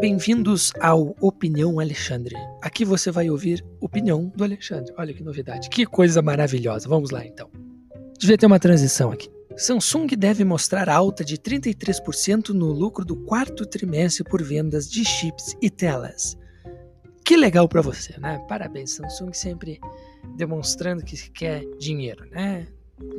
Bem-vindos ao Opinião Alexandre. Aqui você vai ouvir opinião do Alexandre. Olha que novidade, que coisa maravilhosa. Vamos lá então. Devia ter uma transição aqui. Samsung deve mostrar alta de 33% no lucro do quarto trimestre por vendas de chips e telas. Que legal para você, né? Parabéns, Samsung sempre demonstrando que quer dinheiro, né?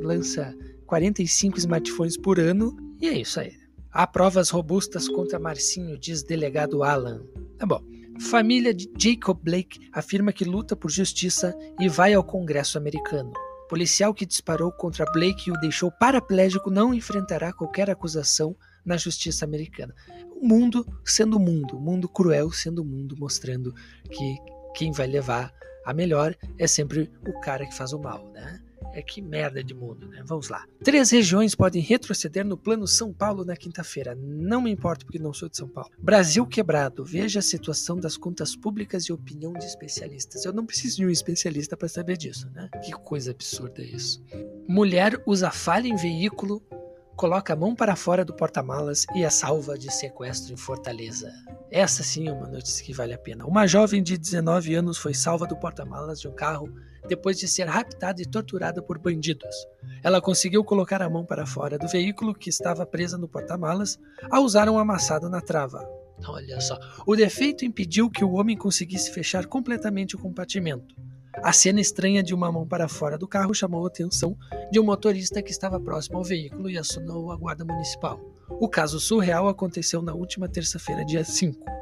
Lança 45 smartphones por ano e é isso aí. Há provas robustas contra Marcinho, diz delegado Alan. Tá bom. Família de Jacob Blake afirma que luta por justiça e vai ao Congresso americano. Policial que disparou contra Blake e o deixou paraplégico não enfrentará qualquer acusação na justiça americana. O mundo sendo o mundo, o mundo cruel sendo o mundo, mostrando que quem vai levar a melhor é sempre o cara que faz o mal, né? É que merda de mundo, né? Vamos lá. Três regiões podem retroceder no plano São Paulo na quinta-feira. Não me importa porque não sou de São Paulo. Brasil quebrado. Veja a situação das contas públicas e opinião de especialistas. Eu não preciso de um especialista para saber disso, né? Que coisa absurda isso. Mulher usa falha em veículo coloca a mão para fora do porta-malas e é salva de sequestro em Fortaleza. Essa sim é uma notícia que vale a pena. Uma jovem de 19 anos foi salva do porta-malas de um carro depois de ser raptada e torturada por bandidos. Ela conseguiu colocar a mão para fora do veículo que estava presa no porta-malas ao usar um amassado na trava. Olha só, o defeito impediu que o homem conseguisse fechar completamente o compartimento. A cena estranha de uma mão para fora do carro chamou a atenção de um motorista que estava próximo ao veículo e acionou a guarda municipal. O caso surreal aconteceu na última terça-feira, dia 5.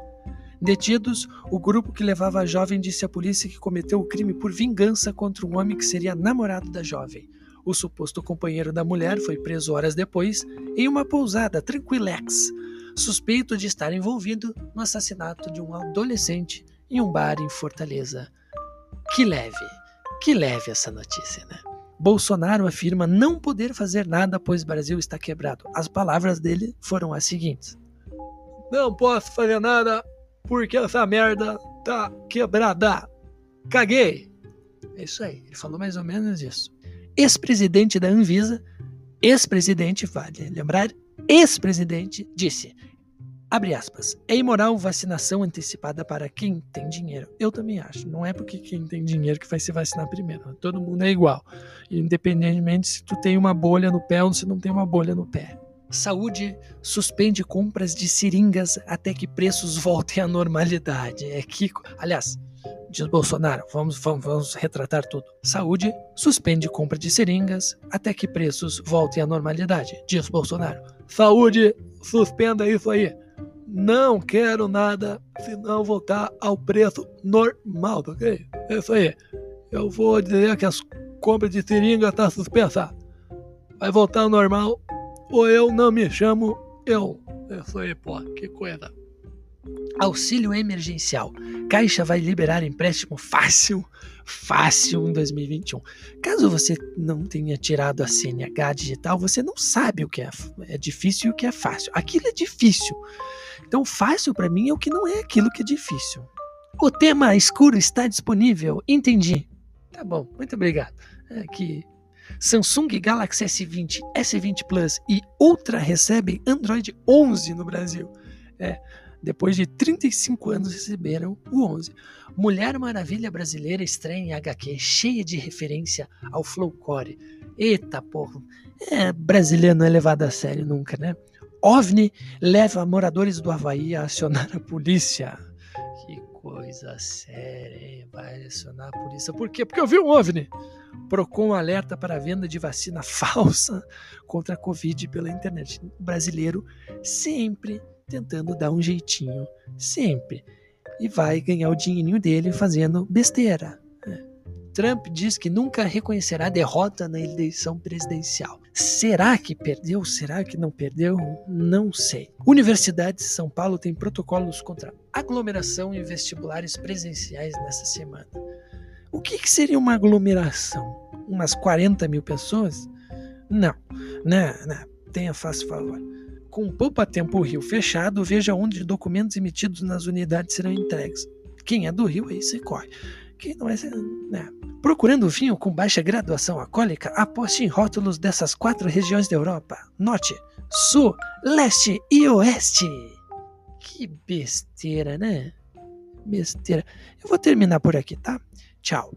Detidos, o grupo que levava a jovem disse à polícia que cometeu o crime por vingança contra um homem que seria namorado da jovem. O suposto companheiro da mulher foi preso horas depois em uma pousada Tranquilex, suspeito de estar envolvido no assassinato de um adolescente em um bar em Fortaleza. Que leve, que leve essa notícia, né? Bolsonaro afirma não poder fazer nada pois Brasil está quebrado. As palavras dele foram as seguintes: Não posso fazer nada porque essa merda tá quebrada. Caguei. É isso aí, ele falou mais ou menos isso. Ex-presidente da Anvisa, ex-presidente, vale lembrar, ex-presidente, disse: Abre aspas. É imoral vacinação antecipada para quem tem dinheiro. Eu também acho. Não é porque quem tem dinheiro que vai se vacinar primeiro. Todo mundo é igual. Independentemente se tu tem uma bolha no pé ou se não tem uma bolha no pé. Saúde suspende compras de seringas até que preços voltem à normalidade. É que, aliás, diz Bolsonaro, vamos, vamos, vamos retratar tudo. Saúde suspende compra de seringas até que preços voltem à normalidade. Diz Bolsonaro. Saúde, suspenda isso aí não quero nada se não voltar ao preço normal, ok? É isso aí. Eu vou dizer que as compras de seringa estão tá suspensa. Vai voltar ao normal ou eu não me chamo eu. É isso aí, pô, que coisa. Auxílio emergencial. Caixa vai liberar empréstimo fácil, fácil em 2021. Caso você não tenha tirado a CNH digital, você não sabe o que é, é difícil e o que é fácil. Aquilo é difícil. Então, fácil para mim é o que não é aquilo que é difícil. O tema escuro está disponível. Entendi. Tá bom, muito obrigado. Aqui. Samsung Galaxy S20, S20 Plus e Ultra recebem Android 11 no Brasil. É, depois de 35 anos receberam o 11. Mulher Maravilha brasileira estreia em HQ, cheia de referência ao Flowcore. Eita porra, é, brasileiro não é levado a sério nunca, né? OVNI leva moradores do Havaí a acionar a polícia. Coisa séria, hein? Vai acionar a polícia. Por quê? Porque eu vi um OVNI. Procon alerta para a venda de vacina falsa contra a Covid pela internet. O brasileiro sempre tentando dar um jeitinho, sempre. E vai ganhar o dinheirinho dele fazendo besteira. Trump diz que nunca reconhecerá derrota na eleição presidencial. Será que perdeu? Será que não perdeu? Não sei. Universidade de São Paulo tem protocolos contra aglomeração em vestibulares presenciais nessa semana. O que, que seria uma aglomeração? Umas 40 mil pessoas? Não, não, não. Tenha fácil favor. Com poupa tempo o Rio fechado, veja onde documentos emitidos nas unidades serão entregues. Quem é do Rio aí você corre que não é. Né? Procurando vinho com baixa graduação alcoólica, aposte em rótulos dessas quatro regiões da Europa: Norte, Sul, Leste e Oeste. Que besteira, né? Besteira. Eu vou terminar por aqui, tá? Tchau.